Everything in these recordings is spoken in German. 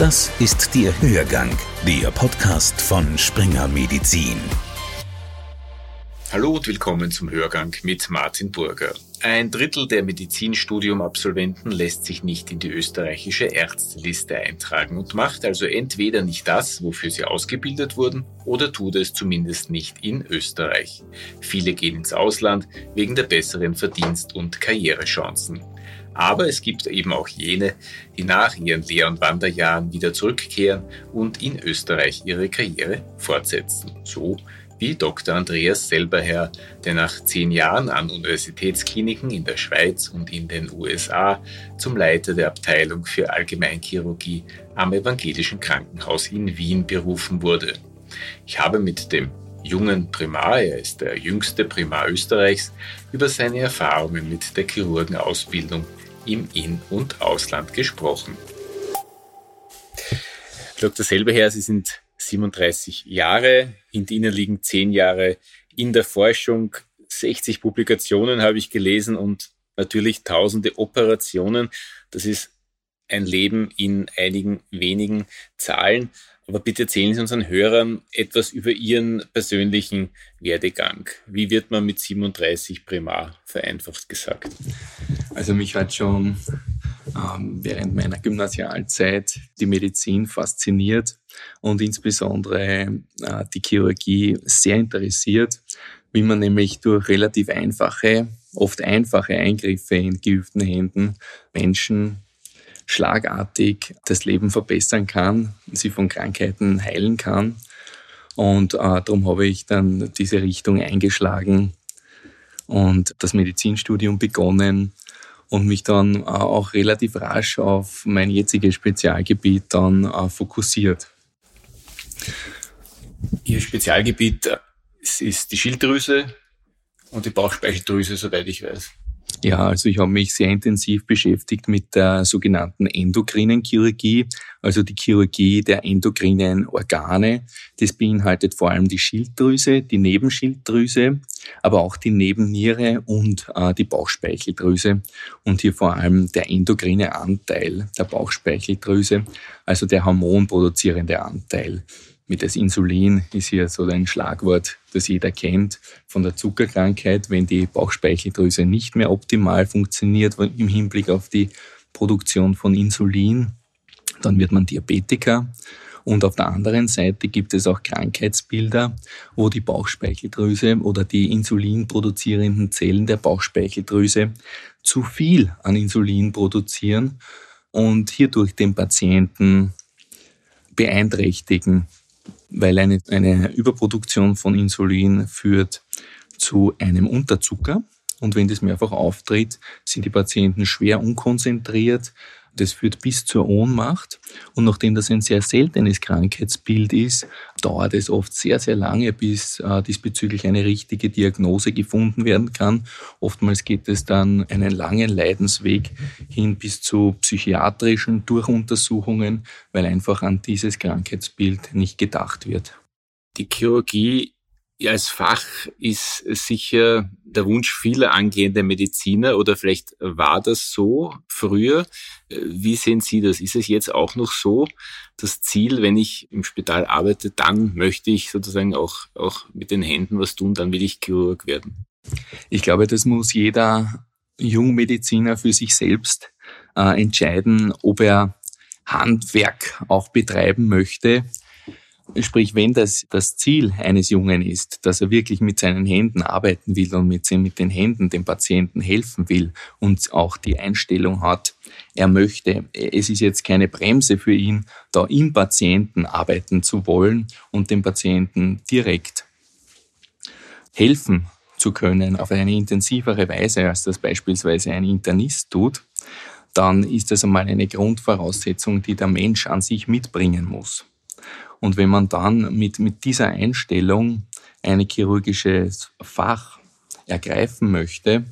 Das ist der Hörgang, der Podcast von Springer Medizin. Hallo und willkommen zum Hörgang mit Martin Burger. Ein Drittel der Medizinstudium-Absolventen lässt sich nicht in die österreichische Ärzteliste eintragen und macht also entweder nicht das, wofür sie ausgebildet wurden, oder tut es zumindest nicht in Österreich. Viele gehen ins Ausland wegen der besseren Verdienst- und Karrierechancen. Aber es gibt eben auch jene, die nach ihren Lehr- und Wanderjahren wieder zurückkehren und in Österreich ihre Karriere fortsetzen. So wie Dr. Andreas Selberherr, der nach zehn Jahren an Universitätskliniken in der Schweiz und in den USA zum Leiter der Abteilung für Allgemeinchirurgie am Evangelischen Krankenhaus in Wien berufen wurde. Ich habe mit dem jungen Primar, er ist der jüngste Primar Österreichs, über seine Erfahrungen mit der Chirurgenausbildung im In- und Ausland gesprochen. Dr. Selberherr, Sie sind 37 Jahre. Hinter Ihnen liegen 10 Jahre in der Forschung. 60 Publikationen habe ich gelesen und natürlich tausende Operationen. Das ist ein Leben in einigen wenigen Zahlen. Aber bitte erzählen Sie unseren Hörern etwas über Ihren persönlichen Werdegang. Wie wird man mit 37 Primar vereinfacht gesagt? Also mich hat schon ähm, während meiner Gymnasialzeit die Medizin fasziniert und insbesondere äh, die Chirurgie sehr interessiert, wie man nämlich durch relativ einfache, oft einfache Eingriffe in geübten Händen Menschen schlagartig das Leben verbessern kann, sie von Krankheiten heilen kann. Und äh, darum habe ich dann diese Richtung eingeschlagen und das Medizinstudium begonnen und mich dann äh, auch relativ rasch auf mein jetziges Spezialgebiet dann äh, fokussiert. Ihr Spezialgebiet äh, ist die Schilddrüse und die Bauchspeicheldrüse, soweit ich weiß. Ja, also ich habe mich sehr intensiv beschäftigt mit der sogenannten endokrinen Chirurgie, also die Chirurgie der endokrinen Organe. Das beinhaltet vor allem die Schilddrüse, die Nebenschilddrüse, aber auch die Nebenniere und äh, die Bauchspeicheldrüse und hier vor allem der endokrine Anteil der Bauchspeicheldrüse, also der hormonproduzierende Anteil mit das Insulin ist hier so ein Schlagwort, das jeder kennt von der Zuckerkrankheit. Wenn die Bauchspeicheldrüse nicht mehr optimal funktioniert im Hinblick auf die Produktion von Insulin, dann wird man Diabetiker. Und auf der anderen Seite gibt es auch Krankheitsbilder, wo die Bauchspeicheldrüse oder die insulinproduzierenden Zellen der Bauchspeicheldrüse zu viel an Insulin produzieren und hierdurch den Patienten beeinträchtigen weil eine, eine Überproduktion von Insulin führt zu einem Unterzucker. Und wenn das mehrfach auftritt, sind die Patienten schwer unkonzentriert, das führt bis zur Ohnmacht. Und nachdem das ein sehr seltenes Krankheitsbild ist, dauert es oft sehr, sehr lange, bis äh, diesbezüglich eine richtige Diagnose gefunden werden kann. Oftmals geht es dann einen langen Leidensweg hin bis zu psychiatrischen Durchuntersuchungen, weil einfach an dieses Krankheitsbild nicht gedacht wird. Die Chirurgie als Fach ist sicher der Wunsch vieler angehender Mediziner oder vielleicht war das so früher. Wie sehen Sie das? Ist es jetzt auch noch so das Ziel, wenn ich im Spital arbeite, dann möchte ich sozusagen auch, auch mit den Händen was tun, dann will ich Chirurg werden? Ich glaube, das muss jeder Jungmediziner für sich selbst äh, entscheiden, ob er Handwerk auch betreiben möchte Sprich, wenn das das Ziel eines Jungen ist, dass er wirklich mit seinen Händen arbeiten will und mit, mit den Händen dem Patienten helfen will und auch die Einstellung hat, er möchte, es ist jetzt keine Bremse für ihn, da im Patienten arbeiten zu wollen und dem Patienten direkt helfen zu können auf eine intensivere Weise, als das beispielsweise ein Internist tut, dann ist das einmal eine Grundvoraussetzung, die der Mensch an sich mitbringen muss. Und wenn man dann mit, mit dieser Einstellung ein chirurgisches Fach ergreifen möchte,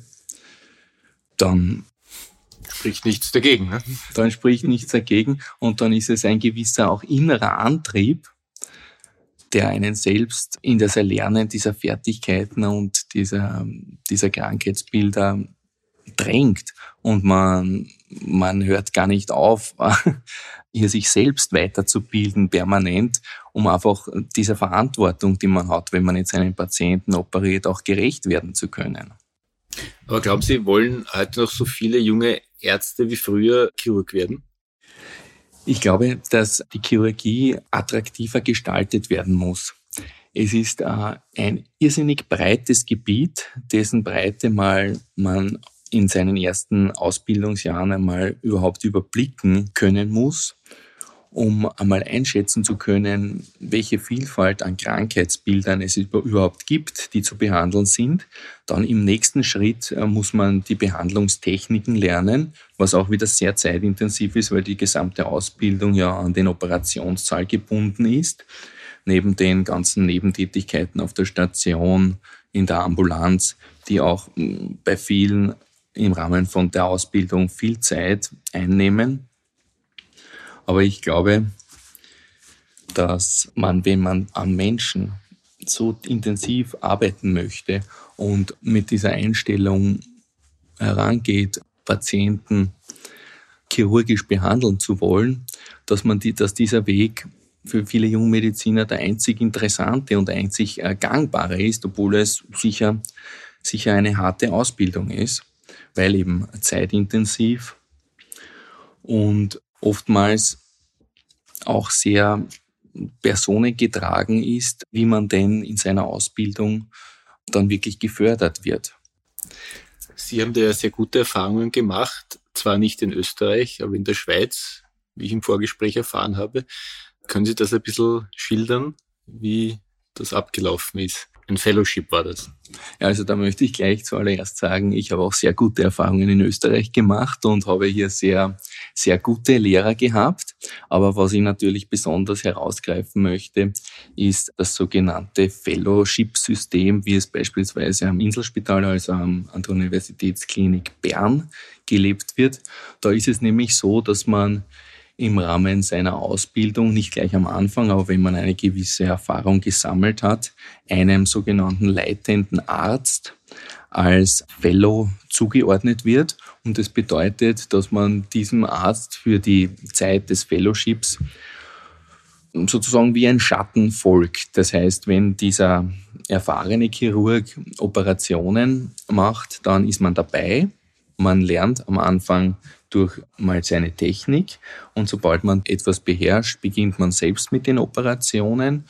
dann spricht nichts dagegen. Ne? Dann spricht nichts dagegen und dann ist es ein gewisser auch innerer Antrieb, der einen selbst in das Erlernen dieser Fertigkeiten und dieser, dieser Krankheitsbilder drängt und man, man hört gar nicht auf, hier sich selbst weiterzubilden permanent, um einfach dieser Verantwortung, die man hat, wenn man jetzt einen Patienten operiert, auch gerecht werden zu können. Aber glauben Sie, wollen heute noch so viele junge Ärzte wie früher Chirurg werden? Ich glaube, dass die Chirurgie attraktiver gestaltet werden muss. Es ist äh, ein irrsinnig breites Gebiet, dessen Breite mal man in seinen ersten Ausbildungsjahren einmal überhaupt überblicken können muss, um einmal einschätzen zu können, welche Vielfalt an Krankheitsbildern es überhaupt gibt, die zu behandeln sind. Dann im nächsten Schritt äh, muss man die Behandlungstechniken lernen, was auch wieder sehr zeitintensiv ist, weil die gesamte Ausbildung ja an den Operationssaal gebunden ist. Neben den ganzen Nebentätigkeiten auf der Station, in der Ambulanz, die auch mm, bei vielen im Rahmen von der Ausbildung viel Zeit einnehmen. Aber ich glaube, dass man, wenn man am Menschen so intensiv arbeiten möchte und mit dieser Einstellung herangeht, Patienten chirurgisch behandeln zu wollen, dass man die, dass dieser Weg für viele Jungmediziner der einzig interessante und einzig gangbare ist, obwohl es sicher, sicher eine harte Ausbildung ist weil eben zeitintensiv und oftmals auch sehr personengetragen ist, wie man denn in seiner Ausbildung dann wirklich gefördert wird. Sie haben da sehr gute Erfahrungen gemacht, zwar nicht in Österreich, aber in der Schweiz, wie ich im Vorgespräch erfahren habe. Können Sie das ein bisschen schildern, wie das abgelaufen ist? Ein Fellowship war das. Ja, also da möchte ich gleich zuallererst sagen, ich habe auch sehr gute Erfahrungen in Österreich gemacht und habe hier sehr, sehr gute Lehrer gehabt. Aber was ich natürlich besonders herausgreifen möchte, ist das sogenannte Fellowship-System, wie es beispielsweise am Inselspital, also an der Universitätsklinik Bern gelebt wird. Da ist es nämlich so, dass man im Rahmen seiner Ausbildung, nicht gleich am Anfang, aber wenn man eine gewisse Erfahrung gesammelt hat, einem sogenannten leitenden Arzt als Fellow zugeordnet wird. Und das bedeutet, dass man diesem Arzt für die Zeit des Fellowships sozusagen wie ein Schatten folgt. Das heißt, wenn dieser erfahrene Chirurg Operationen macht, dann ist man dabei. Man lernt am Anfang durch mal seine Technik. Und sobald man etwas beherrscht, beginnt man selbst mit den Operationen,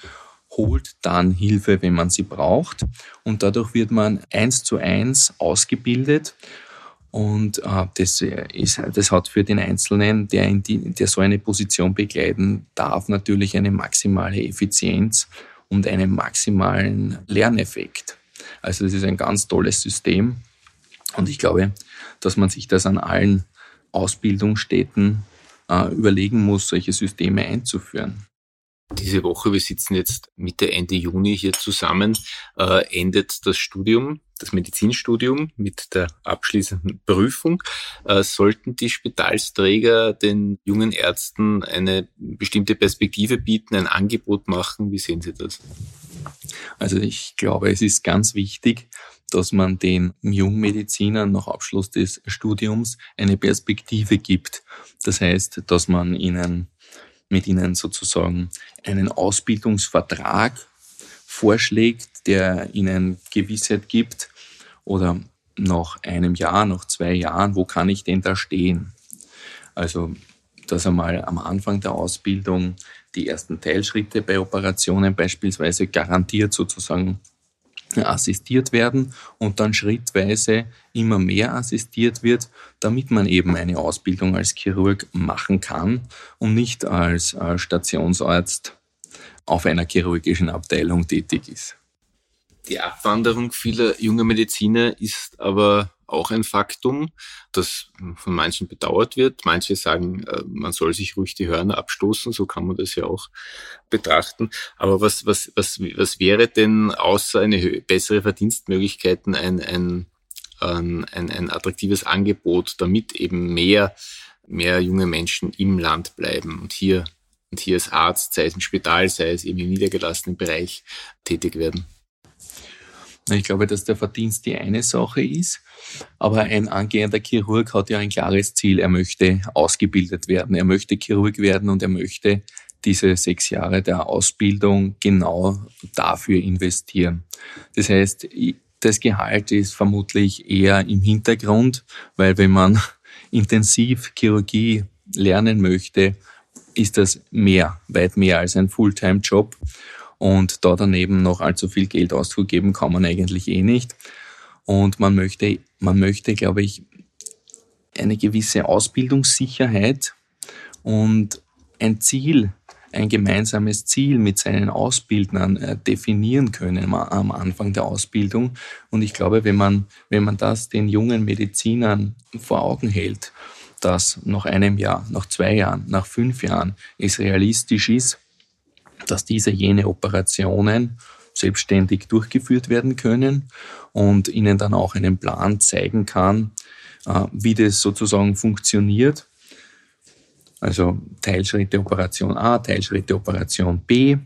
holt dann Hilfe, wenn man sie braucht. Und dadurch wird man eins zu eins ausgebildet. Und äh, das, ist, das hat für den Einzelnen, der, in die, der so eine Position begleiten darf, natürlich eine maximale Effizienz und einen maximalen Lerneffekt. Also das ist ein ganz tolles System. Und ich glaube, dass man sich das an allen Ausbildungsstätten äh, überlegen muss, solche Systeme einzuführen. Diese Woche, wir sitzen jetzt Mitte, Ende Juni hier zusammen, äh, endet das Studium, das Medizinstudium mit der abschließenden Prüfung. Äh, sollten die Spitalsträger den jungen Ärzten eine bestimmte Perspektive bieten, ein Angebot machen? Wie sehen Sie das? Also ich glaube, es ist ganz wichtig, dass man den Jungmedizinern nach Abschluss des Studiums eine Perspektive gibt. Das heißt, dass man ihnen mit ihnen sozusagen einen Ausbildungsvertrag vorschlägt, der ihnen Gewissheit gibt oder nach einem Jahr, nach zwei Jahren, wo kann ich denn da stehen? Also, dass einmal am Anfang der Ausbildung die ersten Teilschritte bei Operationen beispielsweise garantiert sozusagen assistiert werden und dann schrittweise immer mehr assistiert wird, damit man eben eine Ausbildung als Chirurg machen kann und nicht als äh, Stationsarzt auf einer chirurgischen Abteilung tätig ist. Die Abwanderung vieler junger Mediziner ist aber auch ein Faktum, das von manchen bedauert wird. Manche sagen, äh, man soll sich ruhig die Hörner abstoßen, so kann man das ja auch betrachten. Aber was, was, was, was wäre denn außer eine bessere Verdienstmöglichkeiten ein, ein, ein, ein, attraktives Angebot, damit eben mehr, mehr junge Menschen im Land bleiben und hier, und hier als Arzt, sei es im Spital, sei es eben im niedergelassenen Bereich tätig werden? Ich glaube, dass der Verdienst die eine Sache ist, aber ein angehender Chirurg hat ja ein klares Ziel. Er möchte ausgebildet werden, er möchte Chirurg werden und er möchte diese sechs Jahre der Ausbildung genau dafür investieren. Das heißt, das Gehalt ist vermutlich eher im Hintergrund, weil wenn man intensiv Chirurgie lernen möchte, ist das mehr, weit mehr als ein Fulltime-Job. Und da daneben noch allzu viel Geld auszugeben, kann man eigentlich eh nicht. Und man möchte, man möchte, glaube ich, eine gewisse Ausbildungssicherheit und ein Ziel, ein gemeinsames Ziel mit seinen Ausbildnern äh, definieren können am Anfang der Ausbildung. Und ich glaube, wenn man, wenn man das den jungen Medizinern vor Augen hält, dass nach einem Jahr, nach zwei Jahren, nach fünf Jahren es realistisch ist, dass diese jene Operationen selbstständig durchgeführt werden können und ihnen dann auch einen Plan zeigen kann, äh, wie das sozusagen funktioniert. Also Teilschritte Operation A, Teilschritte Operation B,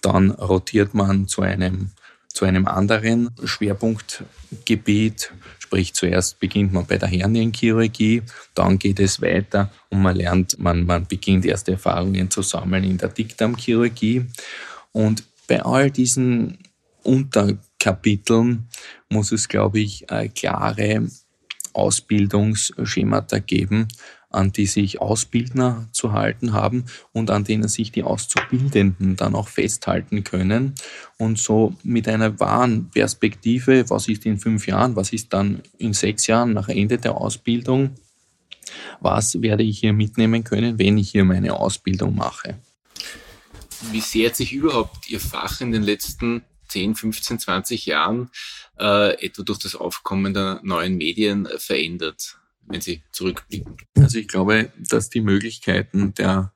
dann rotiert man zu einem zu einem anderen Schwerpunktgebiet. Sprich, zuerst beginnt man bei der Hernienchirurgie, dann geht es weiter und man lernt, man, man beginnt erste Erfahrungen zu sammeln in der Dickdarmchirurgie. Und bei all diesen Unterkapiteln muss es, glaube ich, klare Ausbildungsschemata geben, an die sich Ausbildner zu halten haben und an denen sich die Auszubildenden dann auch festhalten können und so mit einer wahren Perspektive, was ist in fünf Jahren, was ist dann in sechs Jahren nach Ende der Ausbildung, was werde ich hier mitnehmen können, wenn ich hier meine Ausbildung mache. Wie sehr hat sich überhaupt Ihr Fach in den letzten 10, 15, 20 Jahren äh, etwa durch das Aufkommen der neuen Medien verändert? Wenn Sie zurückblicken? Also ich glaube, dass die Möglichkeiten der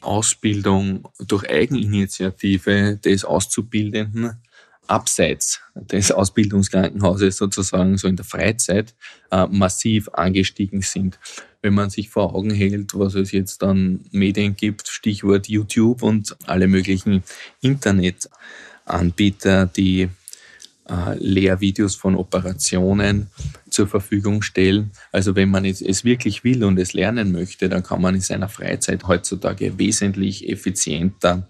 Ausbildung durch Eigeninitiative des Auszubildenden abseits des Ausbildungskrankenhauses sozusagen so in der Freizeit äh, massiv angestiegen sind. Wenn man sich vor Augen hält, was es jetzt an Medien gibt, Stichwort YouTube und alle möglichen Internetanbieter, die äh, Lehrvideos von Operationen zur Verfügung stellen. Also wenn man es wirklich will und es lernen möchte, dann kann man in seiner Freizeit heutzutage wesentlich effizienter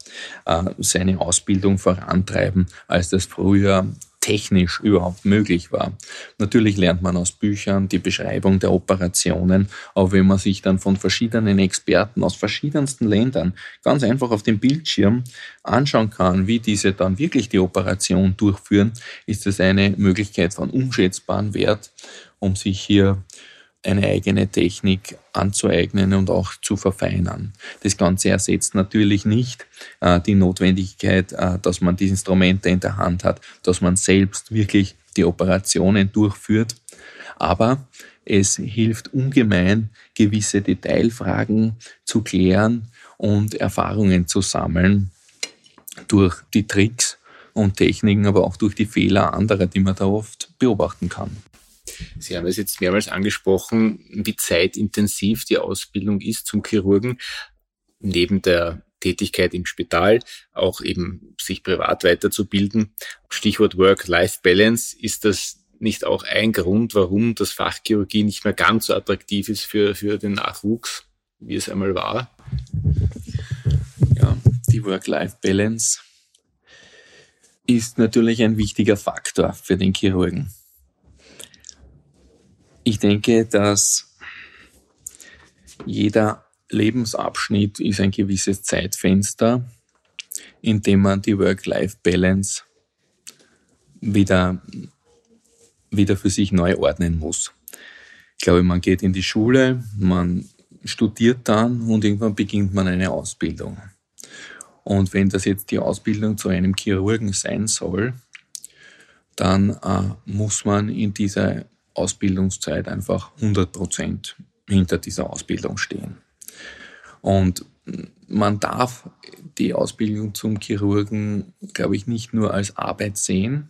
äh, seine Ausbildung vorantreiben, als das früher technisch überhaupt möglich war. Natürlich lernt man aus Büchern die Beschreibung der Operationen, aber wenn man sich dann von verschiedenen Experten aus verschiedensten Ländern ganz einfach auf dem Bildschirm anschauen kann, wie diese dann wirklich die Operation durchführen, ist das eine Möglichkeit von unschätzbarem Wert, um sich hier eine eigene Technik anzueignen und auch zu verfeinern. Das Ganze ersetzt natürlich nicht äh, die Notwendigkeit, äh, dass man die Instrumente in der Hand hat, dass man selbst wirklich die Operationen durchführt. Aber es hilft ungemein, gewisse Detailfragen zu klären und Erfahrungen zu sammeln durch die Tricks und Techniken, aber auch durch die Fehler anderer, die man da oft beobachten kann. Sie haben es jetzt mehrmals angesprochen, wie zeitintensiv die Ausbildung ist zum Chirurgen. Neben der Tätigkeit im Spital, auch eben sich privat weiterzubilden. Stichwort Work-Life-Balance. Ist das nicht auch ein Grund, warum das Fach Chirurgie nicht mehr ganz so attraktiv ist für, für den Nachwuchs, wie es einmal war? Ja, die Work-Life-Balance ist natürlich ein wichtiger Faktor für den Chirurgen. Ich denke, dass jeder Lebensabschnitt ist ein gewisses Zeitfenster, in dem man die Work-Life-Balance wieder, wieder für sich neu ordnen muss. Ich glaube, man geht in die Schule, man studiert dann und irgendwann beginnt man eine Ausbildung. Und wenn das jetzt die Ausbildung zu einem Chirurgen sein soll, dann äh, muss man in dieser Ausbildungszeit einfach 100 Prozent hinter dieser Ausbildung stehen. Und man darf die Ausbildung zum Chirurgen, glaube ich, nicht nur als Arbeit sehen,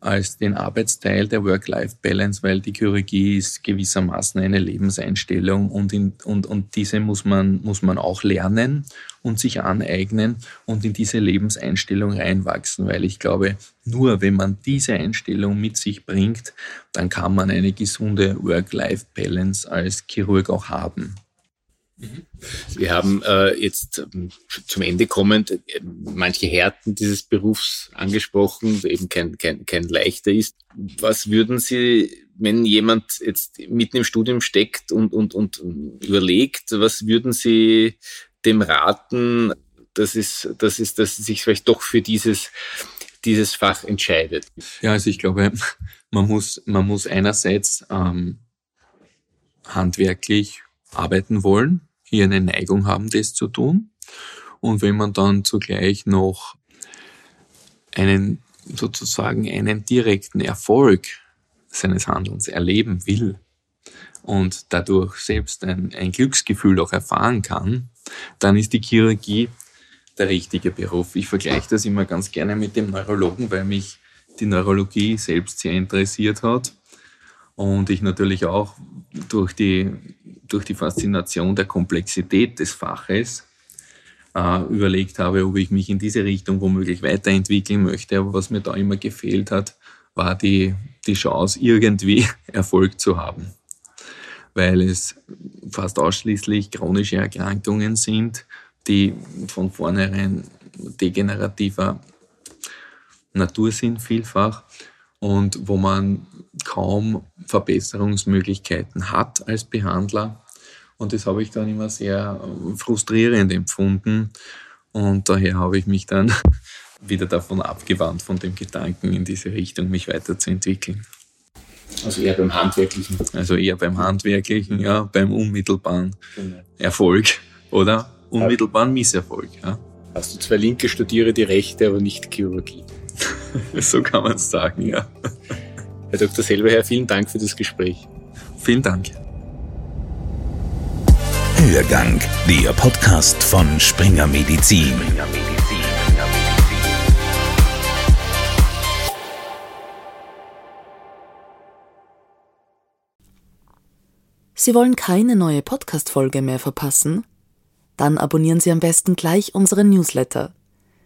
als den Arbeitsteil der Work-Life-Balance, weil die Chirurgie ist gewissermaßen eine Lebenseinstellung und, in, und, und diese muss man, muss man auch lernen und sich aneignen und in diese Lebenseinstellung reinwachsen, weil ich glaube, nur wenn man diese Einstellung mit sich bringt, dann kann man eine gesunde Work-Life-Balance als Chirurg auch haben. Wir haben äh, jetzt ähm, zum Ende kommend äh, manche Härten dieses Berufs angesprochen, eben kein, kein, kein leichter ist. Was würden Sie, wenn jemand jetzt mitten im Studium steckt und, und, und überlegt, was würden Sie dem raten, dass es, dass es, dass es sich vielleicht doch für dieses dieses Fach entscheidet? Ja, also ich glaube, man muss, man muss einerseits ähm, handwerklich arbeiten wollen, hier eine Neigung haben, das zu tun. Und wenn man dann zugleich noch einen sozusagen einen direkten Erfolg seines Handelns erleben will und dadurch selbst ein, ein Glücksgefühl auch erfahren kann, dann ist die Chirurgie der richtige Beruf. Ich vergleiche das immer ganz gerne mit dem Neurologen, weil mich die Neurologie selbst sehr interessiert hat und ich natürlich auch durch die, durch die Faszination der Komplexität des Faches äh, überlegt habe, ob ich mich in diese Richtung womöglich weiterentwickeln möchte. Aber was mir da immer gefehlt hat, war die, die Chance, irgendwie Erfolg zu haben. Weil es fast ausschließlich chronische Erkrankungen sind, die von vornherein degenerativer Natur sind vielfach und wo man kaum Verbesserungsmöglichkeiten hat als Behandler. Und das habe ich dann immer sehr äh, frustrierend empfunden. Und daher habe ich mich dann wieder davon abgewandt, von dem Gedanken in diese Richtung mich weiterzuentwickeln. Also eher beim Handwerklichen. Also eher beim Handwerklichen, ja, beim unmittelbaren genau. Erfolg oder unmittelbaren Misserfolg. Ja. Hast du zwei Linke, studiere die Rechte, aber nicht Chirurgie. so kann man es sagen, ja. Herr Dr. Selberherr, vielen Dank für das Gespräch. Vielen Dank. Hörgang, der Podcast von Springer Medizin. Springer Medizin. Sie wollen keine neue Podcast-Folge mehr verpassen? Dann abonnieren Sie am besten gleich unseren Newsletter.